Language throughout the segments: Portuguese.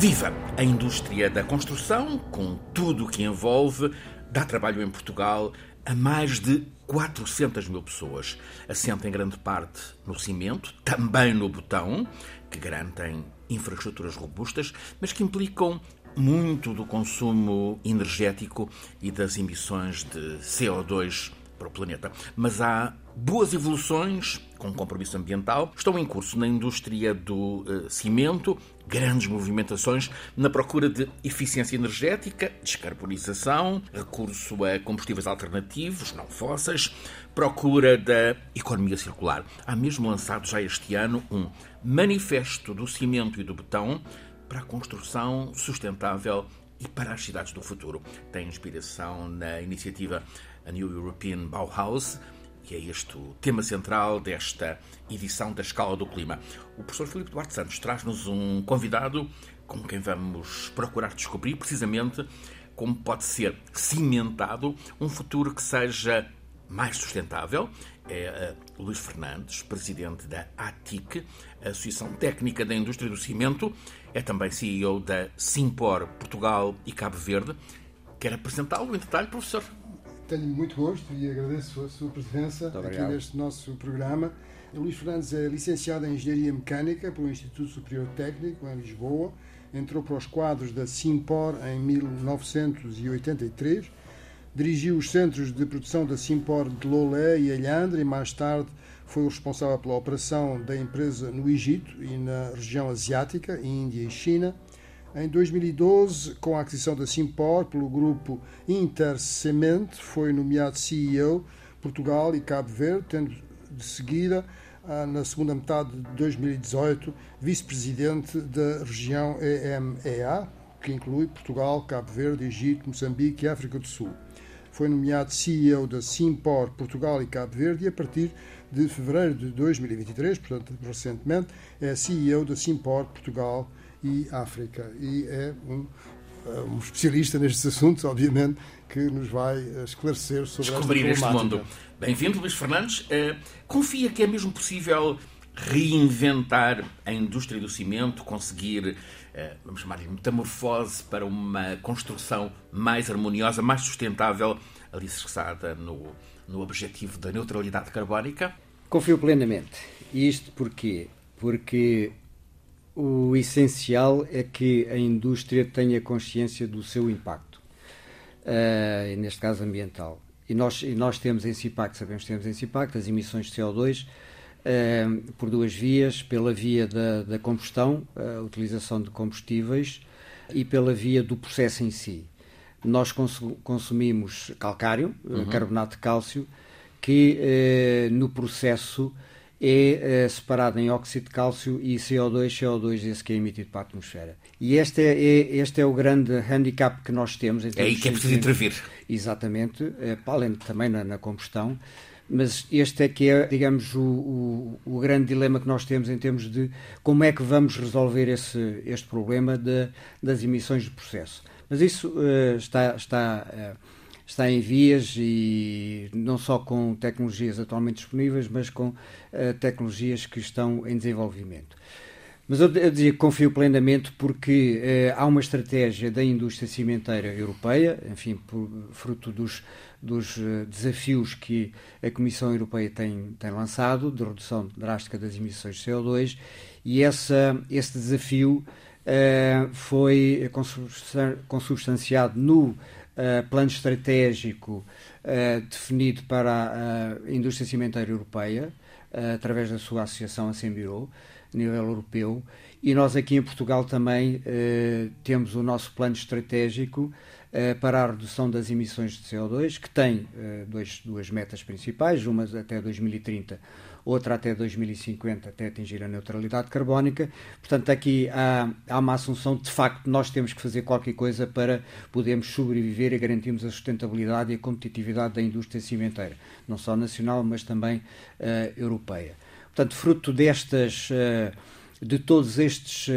Viva! A indústria da construção, com tudo o que envolve, dá trabalho em Portugal a mais de 400 mil pessoas. Assenta em grande parte no cimento, também no botão, que garantem infraestruturas robustas, mas que implicam muito do consumo energético e das emissões de CO2 para o planeta. Mas há boas evoluções com compromisso ambiental. Estão em curso na indústria do uh, cimento grandes movimentações na procura de eficiência energética, descarbonização, recurso a combustíveis alternativos, não fósseis, procura da economia circular. Há mesmo lançado já este ano um manifesto do cimento e do betão para a construção sustentável e para as cidades do futuro. Tem inspiração na iniciativa a New European Bauhaus, que é este o tema central desta edição da Escala do Clima. O professor Filipe Duarte Santos traz-nos um convidado com quem vamos procurar descobrir precisamente como pode ser cimentado um futuro que seja mais sustentável. É uh, Luís Fernandes, presidente da ATIC, Associação Técnica da Indústria do Cimento, é também CEO da Simpor Portugal e Cabo Verde. Quer apresentá-lo em detalhe, professor? Tenho muito gosto e agradeço a sua presença aqui neste nosso programa. O Luís Fernandes é licenciado em Engenharia Mecânica pelo Instituto Superior Técnico, em Lisboa. Entrou para os quadros da Simpor em 1983. Dirigiu os centros de produção da Simpor de Lolé e Alhandra e mais tarde foi o responsável pela operação da empresa no Egito e na região asiática, Índia e China. Em 2012, com a aquisição da Simpor pelo grupo Intercement, foi nomeado CEO Portugal e Cabo Verde, tendo de seguida, ah, na segunda metade de 2018, vice-presidente da região EMEA, que inclui Portugal, Cabo Verde, Egito, Moçambique e África do Sul. Foi nomeado CEO da Simpor Portugal e Cabo Verde e a partir de fevereiro de 2023, portanto recentemente, é CEO da Simpor Portugal e África. E é um, eh, um especialista nestes assuntos, obviamente, que nos vai esclarecer sobre Descobrir este mundo. Bem-vindo, Luís Fernandes. Uh, confia que é mesmo possível reinventar a indústria do cimento, conseguir, uh, vamos chamar-lhe, metamorfose para uma construção mais harmoniosa, mais sustentável, alicerçada no, no objetivo da neutralidade carbónica? Confio plenamente. E isto porquê? Porque o essencial é que a indústria tenha consciência do seu impacto, uh, neste caso ambiental. E nós, e nós temos esse impacto, sabemos que temos esse impacto, as emissões de CO2, uh, eh, por duas vias, pela via da, da combustão, a utilização de combustíveis, e pela via do processo em si. Nós consumimos calcário, uhum. carbonato de cálcio, que no processo é, é separado em óxido de cálcio e CO2, CO2 esse que é emitido para a atmosfera. E este é, é este é o grande handicap que nós temos. É aí que é preciso intervir. Exatamente, é, além também na, na, combustão, mas este é que é, digamos, o, o, o, grande dilema que nós temos em termos de como é que vamos resolver esse, este problema de, das emissões de processo. Mas isso uh, está... está uh, está em vias e não só com tecnologias atualmente disponíveis, mas com uh, tecnologias que estão em desenvolvimento. Mas eu, eu dizia que confio plenamente porque uh, há uma estratégia da indústria cimenteira europeia, enfim, por, fruto dos, dos uh, desafios que a Comissão Europeia tem, tem lançado, de redução drástica das emissões de CO2, e essa, esse desafio foi consubstanciado no uh, plano estratégico uh, definido para a indústria cimenteira europeia, uh, através da sua associação a Sembiro, a nível europeu, e nós aqui em Portugal também temos o nosso plano estratégico para a redução das emissões de CO2, que tem dois, duas metas principais, uma até 2030 outra até 2050, até atingir a neutralidade carbónica. Portanto, aqui há, há uma assunção de, facto nós temos que fazer qualquer coisa para podermos sobreviver e garantirmos a sustentabilidade e a competitividade da indústria cimenteira, não só nacional, mas também uh, europeia. Portanto, fruto destas. Uh, de todos estes uh,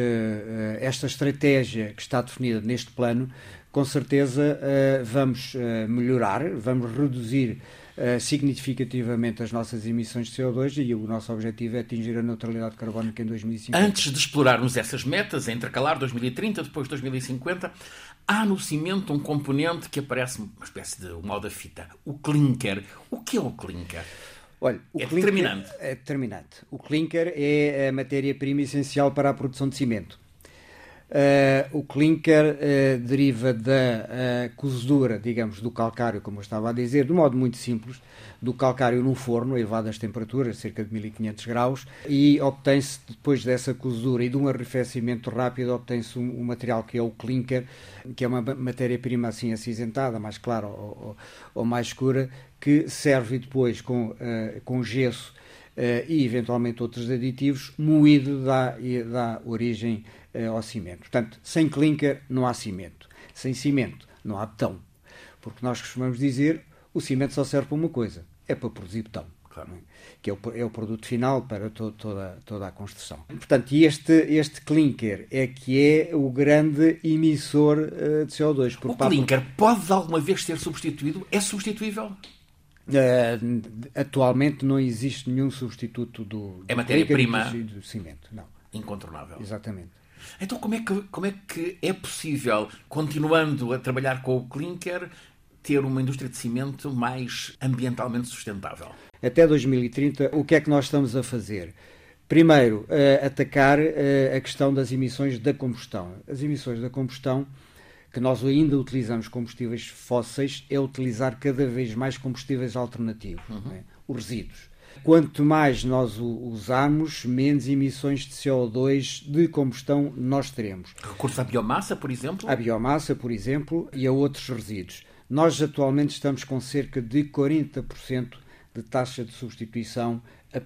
esta estratégia que está definida neste plano, com certeza vamos melhorar, vamos reduzir uh, significativamente as nossas emissões de CO2 e o nosso objetivo é atingir a neutralidade carbónica em 2050. Antes de explorarmos essas metas, a intercalar 2030, depois 2050, há no cimento um componente que aparece uma espécie de mal da fita, o clinker. O que é o clinker? Olha, o é clinker determinante. É determinante. O clinker é a matéria-prima essencial para a produção de cimento. Uh, o clinker uh, deriva da uh, cozedura, digamos, do calcário, como eu estava a dizer, de modo muito simples, do calcário num forno a elevadas temperaturas, cerca de 1500 graus, e obtém-se, depois dessa cozedura e de um arrefecimento rápido, obtém-se um, um, material que é o clinker, que é uma matéria-prima assim acinzentada, mais clara ou, ou, ou mais escura, que serve depois com, com gesso e eventualmente outros aditivos, moído dá, dá origem uh, ao cimento. Portanto, sem clinker não há cimento. Sem cimento não há betão. Porque nós costumamos dizer o cimento só serve para uma coisa, é para produzir betão. Claro. É? Que é o, é o, produto final para to, toda, toda a construção. Portanto, este, este clinker é que é o grande emissor uh, de CO2. o clinker pode alguma vez ser substituído? É substituível? Uh, atualmente não existe nenhum substituto do, é matéria-prima do, do cimento, não. Incontornável. Exatamente. Então como é, que, como é que é possível, continuando a trabalhar com o clinker, ter uma indústria de cimento mais ambientalmente sustentável? Até 2030, o que é que nós estamos a fazer? Primeiro, uh, atacar uh, a questão das emissões da combustão. As emissões da combustão que nós ainda utilizamos combustíveis fósseis é utilizar cada vez mais combustíveis alternativos, uhum. é? os resíduos. Quanto mais nós o usarmos, menos emissões de CO2 de combustão nós teremos. Recurso à biomassa, por exemplo? À biomassa, por exemplo, e a outros resíduos. Nós atualmente estamos com cerca de 40% de taxa de substituição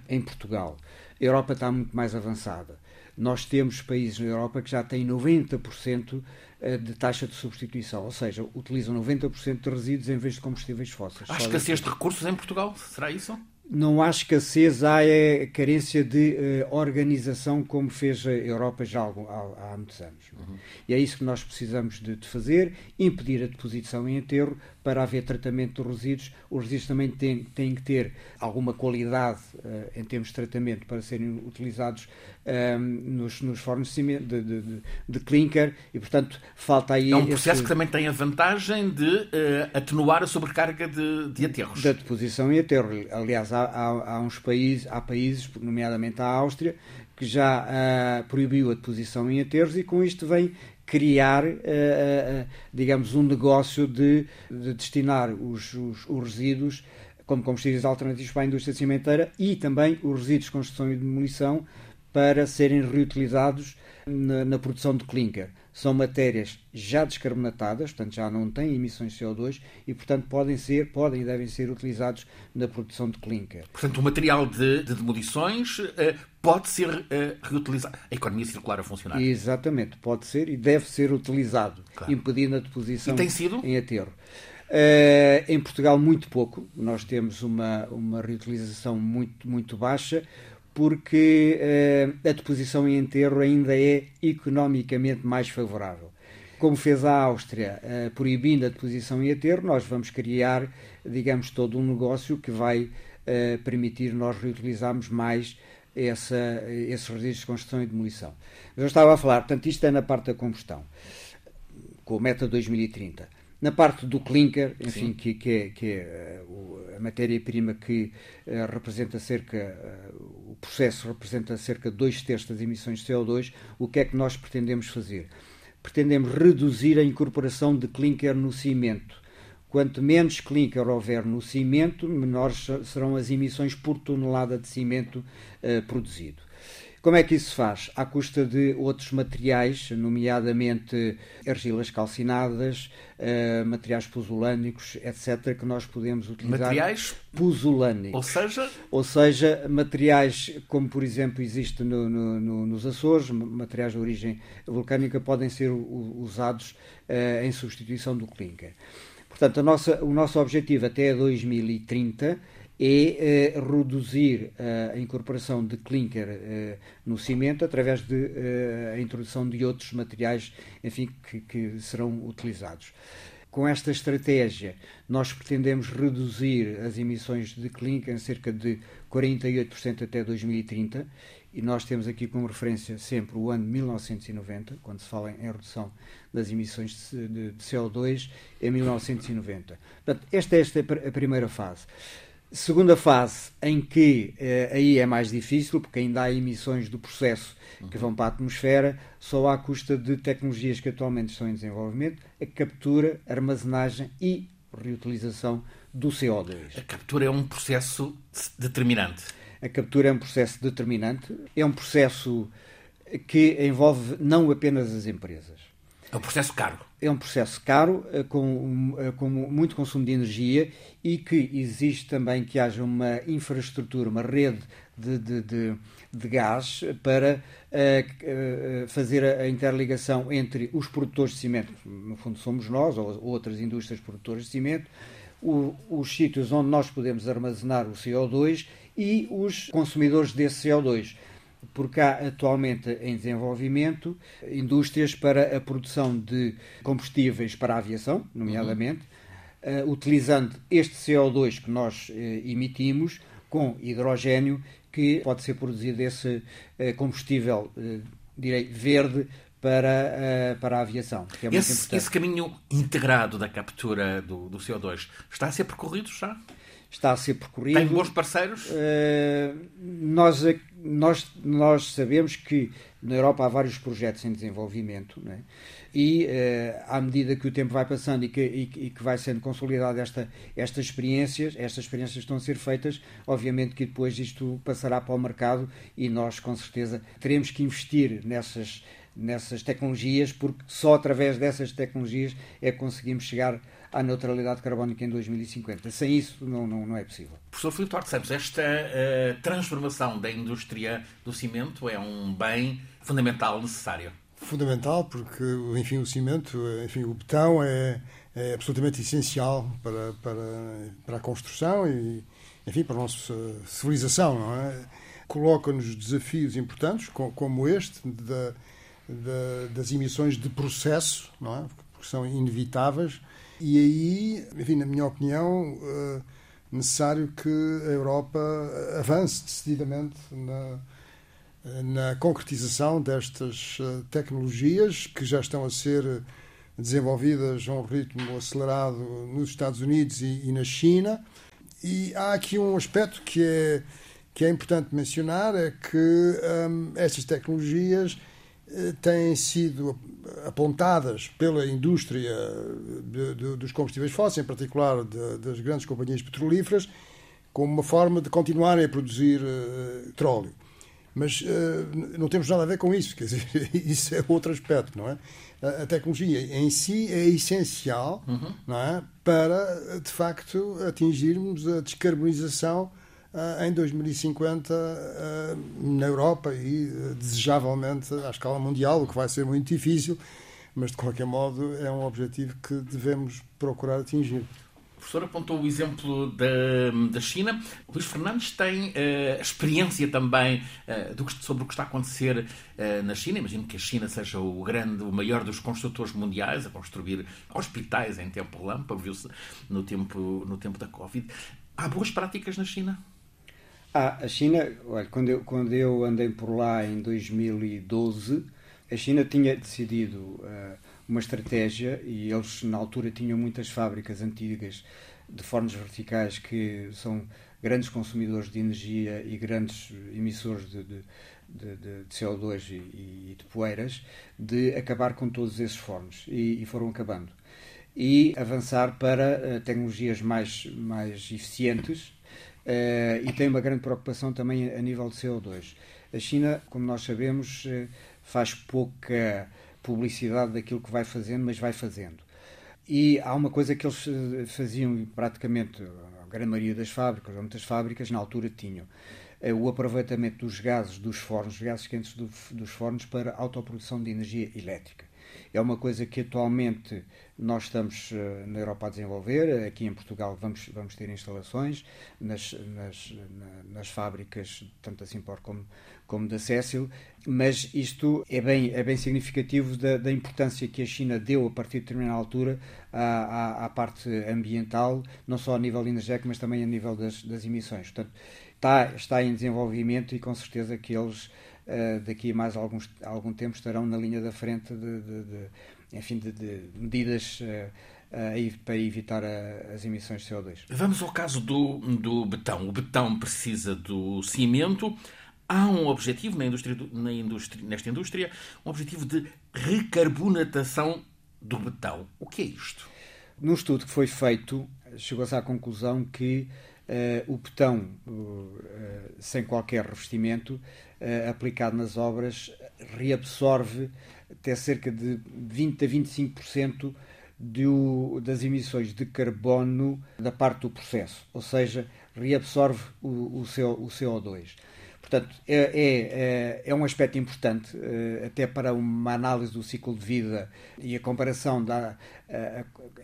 em Portugal. A Europa está muito mais avançada. Nós temos países na Europa que já têm 90% eh, de taxa de substituição, ou seja, utilizam 90% de resíduos em vez de combustíveis fósseis. Há escassez de recursos em Portugal? Será isso? Não há escassez, há é carência de uh, organização como fez a Europa já há, há, há muitos anos. Uhum. E é isso que nós precisamos de, de, fazer, impedir a deposição em enterro para haver tratamento dos resíduos. Os resíduos também têm, têm que ter alguma qualidade uh, em termos de tratamento para serem utilizados um, nos, nos fornos de, de, de, de, clinker e, portanto, falta aí. É um processo esse... que também tem a vantagem de uh, atenuar a sobrecarga de, de aterros. Da deposição em aterro. Aliás, há, há, há, uns países, há países, nomeadamente a Áustria, que já uh, proibiu a deposição em aterros e com isto vem criar, uh, uh, digamos, um negócio de, de destinar os, os, os, resíduos como combustíveis alternativos para a indústria cimenteira e também os resíduos de construção e demolição para serem reutilizados na, na, produção de clinker. São matérias já descarbonatadas, portanto já não têm emissões de CO2 e, portanto, podem ser, podem e devem ser utilizados na produção de clinker. Portanto, o material de, de demolições uh, pode ser uh, reutilizado. A economia circular a funcionar. Exatamente, pode ser e deve ser utilizado, claro. impedindo a deposição em aterro. Uh, em Portugal, muito pouco. Nós temos uma, uma reutilização muito, muito baixa porque uh, a deposição em enterro ainda é economicamente mais favorável. Como fez a Áustria, uh, proibindo a deposição em enterro, nós vamos criar, digamos, todo um negócio que vai uh, permitir nós reutilizarmos mais essa, esses resíduos de construção e demolição. Mas eu estava a falar, portanto, isto é na parte da combustão, com a meta 2030. Na parte do clinker, enfim, que, que, é, que é a matéria-prima que uh, representa cerca, uh, o processo representa cerca de dois terços das emissões de CO2, o que é que nós pretendemos fazer? Pretendemos reduzir a incorporação de clinker no cimento. Quanto menos clinker houver no cimento, menores serão as emissões por tonelada de cimento uh, produzido. Como é que isso se faz? À custa de outros materiais, nomeadamente argilas calcinadas, uh, materiais pozolânicos, etc., que nós podemos utilizar. Materiais pozolânicos. Ou seja? Ou seja, materiais como, por exemplo, existe no, no, no, nos Açores, materiais de origem vulcânica, podem ser usados uh, em substituição do clinker. Portanto, nossa, o nosso objetivo até 2030 é uh, reduzir uh, a incorporação de clinker uh, no cimento através de a introdução de outros materiais enfim, que, que serão utilizados. Com esta estratégia, nós pretendemos reduzir as emissões de clínica em cerca de 48% até 2030 e nós temos aqui como referência sempre o ano 1990, quando se fala em redução das emissões de, CO2, é 1990. Portanto, esta é esta a primeira fase. Segunda fase, em que eh, aí é mais difícil, porque ainda há emissões do processo que vão para a atmosfera, só à custa de tecnologias que atualmente estão em desenvolvimento, a captura, armazenagem e reutilização do CO2. A captura é um processo determinante. A captura é um processo determinante, é um processo que envolve não apenas as empresas. É um processo caro. É um processo caro, eh, com, eh, com muito consumo de energia e que existe também que haja uma infraestrutura, uma rede de, de, de, de gás para uh, fazer a interligação entre os produtores de cimento, no fundo somos nós, ou outras indústrias produtoras de cimento, o, os sítios onde nós podemos armazenar o CO2 e os consumidores desse CO2 porque há atualmente em desenvolvimento indústrias para a produção de combustíveis para a aviação, nomeadamente, uhum. uh, utilizando este CO2 que nós uh, emitimos com hidrogênio que pode ser produzido esse uh, combustível, direi, verde para, para a aviação. É esse, esse, caminho integrado da captura do, do CO2 está a ser percorrido já? está a ser percorrido. Tem bons parceiros? Uh, nós, nós, nós sabemos que na Europa há vários projetos em desenvolvimento é? e uh, à medida que o tempo vai passando e que, e, e que vai sendo consolidada esta, estas experiências, estas experiências estão a ser feitas, obviamente que depois isto passará para o mercado e nós com certeza teremos que investir nessas, nessas tecnologias porque só através dessas tecnologias é que conseguimos chegar à neutralidade carbónica em 2050. Sem isso, não, não, não é possível. Professor Filipe Duarte Santos, esta uh, transformação da indústria do cimento é um bem fundamental, necessário? Fundamental, porque, enfim, o cimento, enfim, o betão é, é absolutamente essencial para, para, para a construção e, enfim, para a nossa civilização, não é? Coloca-nos desafios importantes, como este, da, da, das emissões de processo, não é? Porque são inevitáveis, e aí, enfim, na minha opinião, é necessário que a Europa avance decididamente na, na concretização destas eh, tecnologias que já estão a ser desenvolvidas a um ritmo acelerado nos Estados Unidos e, e na China. E há aqui um aspecto que é, que é importante mencionar, é que hum, estas tecnologias têm sido apontadas pela indústria de, de, dos combustíveis fósseis, em particular de, das grandes companhias petrolíferas, como uma forma de continuarem a produzir uh, petróleo. Mas uh, não temos nada a ver com isso, quer dizer, isso é outro aspecto, não é? A, a tecnologia em si é essencial uhum. não é? para, de facto, atingirmos a descarbonização em 2050 uh, na Europa e, uh, desejavelmente, à escala mundial, o que vai ser muito difícil, mas de qualquer modo é um objetivo que devemos procurar atingir. O professor apontou o exemplo da, da China. Luís Fernandes tem uh, experiência também uh, do que, sobre o que está a acontecer uh, na China. Imagino que a China seja o grande, o maior dos construtores mundiais a construir hospitais em tempo relâmpago, viu-se no tempo, no tempo da Covid. Há boas práticas na China? Ah, a China, olha, quando eu, quando eu andei por lá em 2012, a China tinha decidido uh, uma estratégia e eles na altura tinham muitas fábricas antigas de fornos verticais que são grandes consumidores de energia e grandes emissores de, de, de, de CO2 e, e, de poeiras, de acabar com todos esses fornos e, e foram acabando. E avançar para uh, tecnologias mais, mais eficientes e tem uma grande preocupação também a nível de CO2. A China, como nós sabemos, uh, faz pouca publicidade daquilo que vai fazendo, mas vai fazendo. E há uma coisa que eles eh, faziam praticamente, a grande maioria das fábricas, ou muitas fábricas, na altura tinham o aproveitamento dos gases dos fornos, gases quentes do, dos fornos, para autoprodução de energia elétrica. É uma coisa que atualmente nós estamos uh, na Europa a desenvolver. Aqui em Portugal vamos, vamos ter instalações nas, nas, na, nas fábricas, tanto a Simpor como, como da Cécil, mas isto é bem, é bem significativo da, da, importância que a China deu a partir de determinada altura à, à, à, parte ambiental, não só a nível energético, mas também a nível das, das emissões. Portanto, está, está em desenvolvimento e com certeza que eles uh, daqui a mais alguns, algum tempo estarão na linha da frente de, de, de enfim, de, medidas uh, uh, para evitar a, as emissões de CO2. Vamos ao caso do, do betão. O betão precisa do cimento há um objetivo na indústria, na indústria, nesta indústria, um objetivo de recarbonatação do betão. O que é isto? Num estudo que foi feito, chegou-se à conclusão que uh, o betão, uh, sem qualquer revestimento, aplicado nas obras, reabsorve até cerca de 20 a 25% do, das emissões de carbono da parte do processo, ou seja, reabsorve o, o, o CO2. Portanto, é, é, é, é um aspecto importante, eh, até para uma análise do ciclo de vida e a comparação da,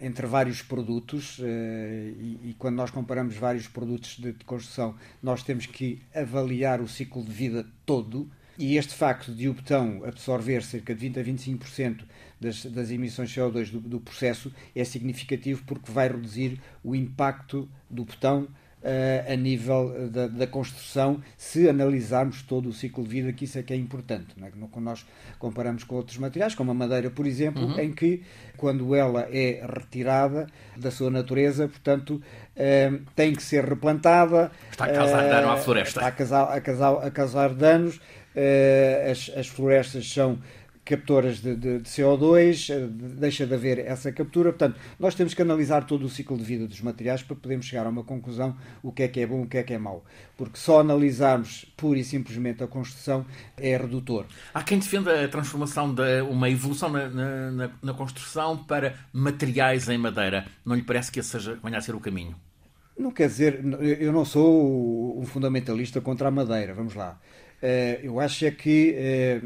entre vários produtos. Eh, e, e, quando nós comparamos vários produtos de, de construção, nós temos que avaliar o ciclo de vida todo. E este facto de o betão absorver cerca de 20 a 25% das, das emissões de CO2 do, do processo é significativo porque vai reduzir o impacto do betão uh, a nível da, da, construção, se analisarmos todo o ciclo de vida, que isso é que é importante. Não é? Quando nós comparamos com outros materiais, como a madeira, por exemplo, uhum. em que, quando ela é retirada da sua natureza, portanto, uh, tem que ser replantada. Está a causar uh, dano à floresta. Está a causar, a causar, a causar danos. As, as florestas são captoras de, de, de, CO2, eh, deixa de haver essa captura. Portanto, nós temos que analisar todo o ciclo de vida dos materiais para podermos chegar a uma conclusão o que é que é bom, o que é que é mau. Porque só analisarmos pura e simplesmente a construção é redutor. Há quem defenda a transformação de uma evolução na, na, na construção para materiais em madeira. Não lhe parece que esse seja, venha a ser o caminho? Não quer dizer, eu não sou um fundamentalista contra a madeira, vamos lá. Eh, eu acho é que, eh,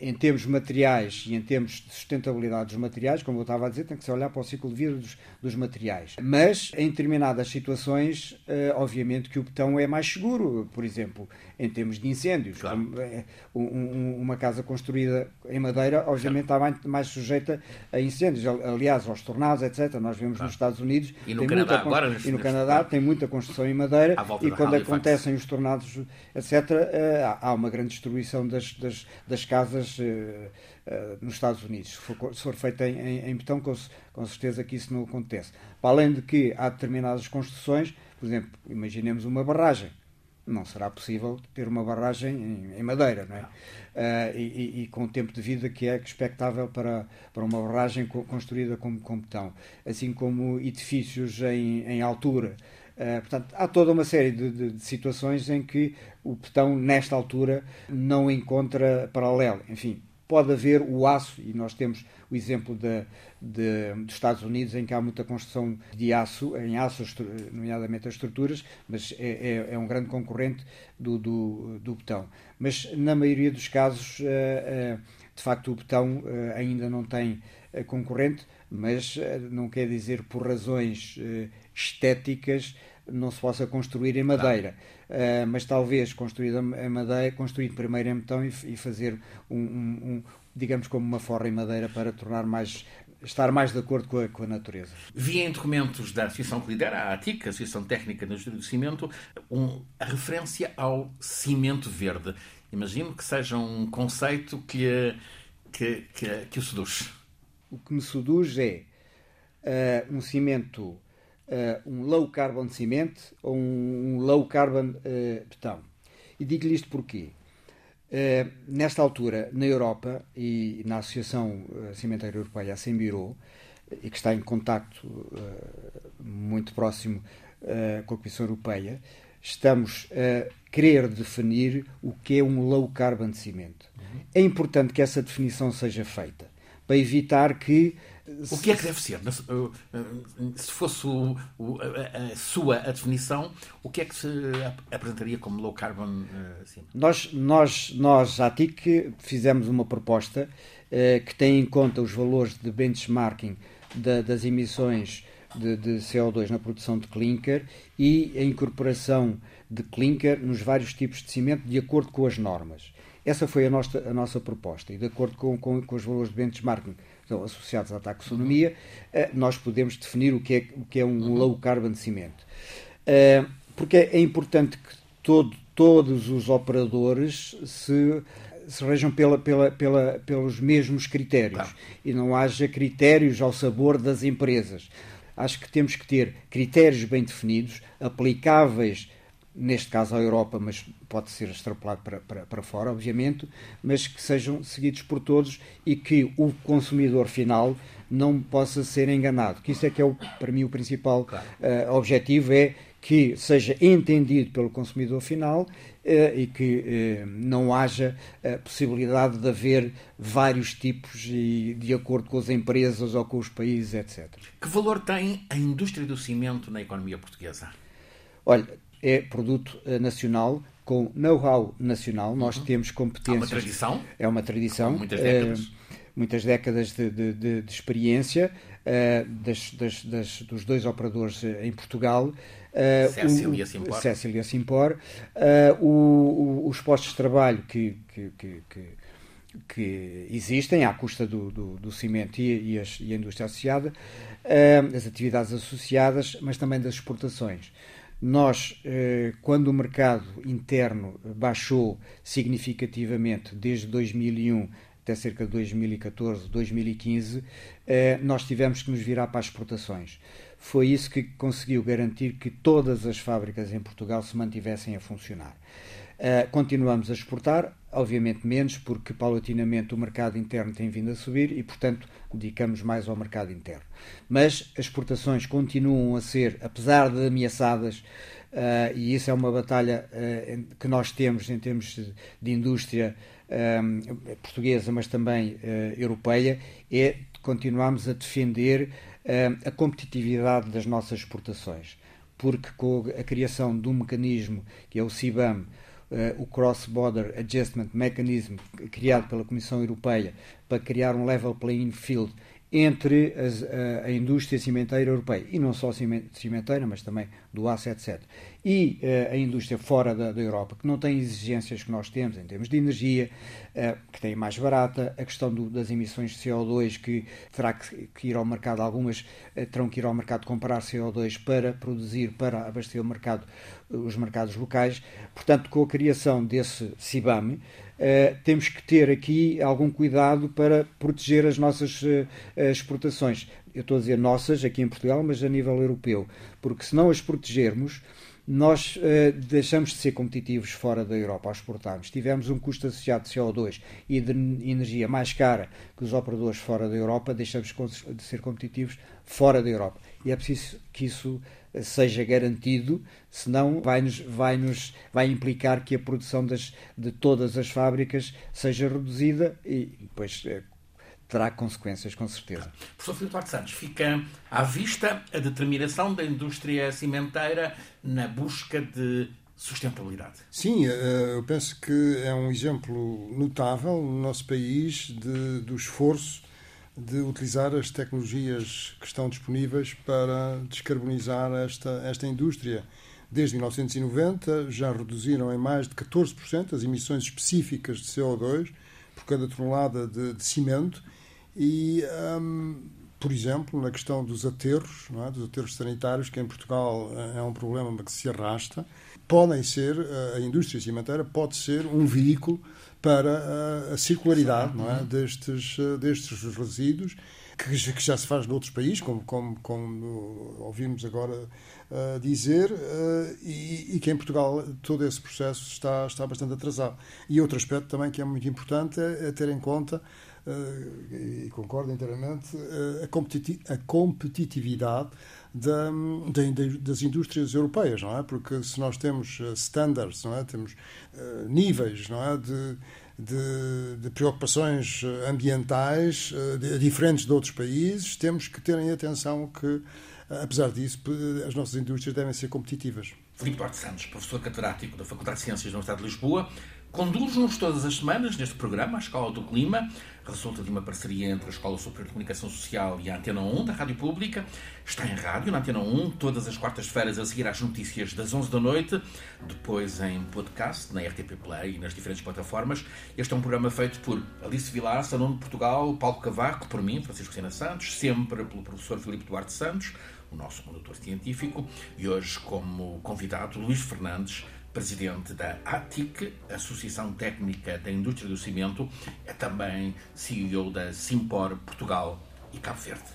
em termos materiais e em termos de sustentabilidade dos materiais, como eu estava a dizer, tem que se olhar para o ciclo de vida dos, dos materiais. Mas, em determinadas situações, eh, obviamente que o betão é mais seguro, por exemplo, em termos de incêndios. Claro. uma casa construída em madeira, obviamente, claro. está mais, mais, sujeita a incêndios. Aliás, aos tornados, etc. Nós vemos claro. nos Estados Unidos e no Canadá, muita, agora, e no Canadá tem muita construção em madeira e quando acontecem os tornados, etc., há uma grande destruição das, das, das casas uh, nos Estados Unidos. Se for, se for feita em, em, em, betão, com, com certeza que isso não acontece. Para além de que há determinadas construções, por exemplo, imaginemos uma barragem. Não será possível ter uma barragem em, madeira, não é? Uh, e, e, com o tempo de vida que é expectável para, para uma barragem construída com, com betão. Assim como edifícios em, em altura, Uh, portanto, há toda uma série de, de, de, situações em que o betão, nesta altura, não encontra paralelo. Enfim, pode haver o aço, e nós temos o exemplo de, de, dos Estados Unidos, em que há muita construção de aço, em aço, nomeadamente as estruturas, mas é, é, é um grande concorrente do, do, do, betão. Mas, na maioria dos casos, uh, uh, de facto, o betão ainda não tem concorrente, mas não quer dizer por razões estéticas não se possa construir em madeira. Uh, mas talvez construído em madeira, construído primeiro em betão e, e fazer um, um, um, digamos como uma forra em madeira para tornar mais estar mais de acordo com a, com a natureza. Vi em documentos da associação que lidera, a ATIC, a Associação Técnica da Indústria do Cimento, um, a referência ao cimento verde. Imagino que seja um conceito que, que, que, que o seduz. O que me seduz é uh, um cimento uh, um low carbon cement ou um, um low carbon uh, betão. E digo-lhe isto porquê? Uh, nesta altura, na Europa e na Associação Cimenteira Europeia, a Sembiro, e que está em contacto muito próximo com a Comissão Europeia, estamos a querer definir o que é um low carbon cimento. Uhum. É importante que essa definição seja feita para evitar que o que é que deve ser? Se fosse o, o, a, a, sua a definição, o que é que se apresentaria como low carbon? Assim? Nós, nós, nós, à TIC, fizemos uma proposta eh, que tem em conta os valores de benchmarking da, das emissões de, de, CO2 na produção de clinker e a incorporação de clinker nos vários tipos de cimento de acordo com as normas. Essa foi a nossa, a nossa proposta e de acordo com, com, com os valores de benchmarking então, associados à taxonomia, uh, nós podemos definir o que é, o que é um uhum. low carbon cimento. Uh, porque é, é importante que todo, todos os operadores se se rejam pela, pela, pela, pelos mesmos critérios claro. e não haja critérios ao sabor das empresas. Acho que temos que ter critérios bem definidos, aplicáveis, neste caso à Europa, mas pode ser extrapolado para, para, para fora, obviamente, mas que sejam seguidos por todos e que o consumidor final não possa ser enganado. Que isso é que é, o, para mim, o principal claro. uh, objetivo, é que seja entendido pelo consumidor final eh, e que eh, não haja a possibilidade de haver vários tipos e de acordo com as empresas ou com os países, etc. Que valor tem a indústria do cimento na economia portuguesa? Olha, é produto eh, nacional com know-how nacional. Nós uhum. temos competências. É uma tradição? É uma tradição. muitas décadas. muitas décadas de, de, de, de experiência uh, das, das, das, dos dois operadores em Portugal. Uh, Cécilia Simpor. Cécilia Simpor. Uh, o, o, os postos de trabalho que, que, que, que, que existem à custa do, do, do cimento e, e, as, e, a indústria associada, uh, as atividades associadas, mas também das exportações. Nós, quando o mercado interno baixou significativamente desde 2001 até cerca de 2014, 2015, nós tivemos que nos virar para as exportações foi isso que conseguiu garantir que todas as fábricas em Portugal se mantivessem a funcionar. Uh, continuamos a exportar, obviamente menos, porque paulatinamente o mercado interno tem vindo a subir e, portanto, dedicamos mais ao mercado interno. Mas as exportações continuam a ser, apesar de ameaçadas, uh, e isso é uma batalha uh, que nós temos em termos de, de indústria portuguesa, mas também europeia, é continuarmos a defender a competitividade das nossas exportações, porque com a criação de um mecanismo que é o CIBAM, Uh, o Cross Border Adjustment Mechanism criado pela Comissão Europeia para criar um level playing field entre as, a, a, indústria cimenteira europeia, e não só cimenteira, mas também do aço, etc., e uh, a indústria fora da, da, Europa, que não tem exigências que nós temos em termos de energia, uh, que tem mais barata, a questão do, das emissões de CO2, que terá que, que ir ao mercado, algumas uh, terão que ir ao mercado comprar CO2 para produzir, para abastecer o mercado, os mercados locais. Portanto, com a criação desse CIBAM, Uh, temos que ter aqui algum cuidado para proteger as nossas uh, exportações. Eu estou a dizer nossas aqui em Portugal, mas a nível europeu, porque se não as protegermos, nós uh, deixamos de ser competitivos fora da Europa ao exportarmos. Tivemos um custo associado de CO2 e de energia mais cara que os operadores fora da Europa, deixamos de ser competitivos fora da Europa. E é preciso que isso seja garantido, senão vai, -nos, vai, -nos, vai implicar que a produção das, de todas as fábricas seja reduzida e depois é, terá consequências, com certeza. Professor Filipe Duarte Santos, fica à vista a determinação da indústria cimenteira na busca de sustentabilidade. Sim, eh, eu penso que é um exemplo notável no nosso país de, do esforço de utilizar as tecnologias que estão disponíveis para descarbonizar esta, esta indústria. Desde 1990 já reduziram em mais de 14% as emissões específicas de CO2 por cada tonelada de, de cimento e, um, por exemplo, na questão dos aterros, é? dos aterros sanitários, que em Portugal eh, é um problema que se arrasta, podem ser, eh, a indústria cimenteira pode ser um veículo para a, a circularidade é? destes, eh, destes resíduos, que, já se faz noutros países, como, como, como ouvimos agora uh, dizer, uh, e, e, que em Portugal todo esse processo está, está bastante atrasado. E outro aspecto também que é muito importante é, é ter em conta e concordo inteiramente, uh, a, a, competitividade da, da, das indústrias europeias, não é? Porque se nós temos standards, não é? Temos uh, níveis, não é? De, de, de, preocupações ambientais de, diferentes de outros países, temos que ter em atenção que, apesar disso, as nossas indústrias devem ser competitivas. Filipe Duarte Santos, professor catedrático da Faculdade de Ciências da Universidade de Lisboa, Conduz-nos todas as semanas neste programa, a Escola do Clima, resulta de uma parceria entre a Escola Superior de Comunicação Social e a Antena 1 da Rádio Pública. Está em rádio, na Antena 1, todas as quartas-feiras a seguir às notícias das 11 da noite, depois em podcast, na RTP Play e nas diferentes plataformas. Este é um programa feito por Alice Vilar, Salão de Portugal, Paulo Cavaco, por mim, Francisco Sena Santos, sempre pelo professor Filipe Duarte Santos, o nosso condutor científico, e hoje como convidado Luís Fernandes, presidente da ATIC, Associação Técnica da Indústria do Cimento, é também CEO da Simpor Portugal e Cabo Verde.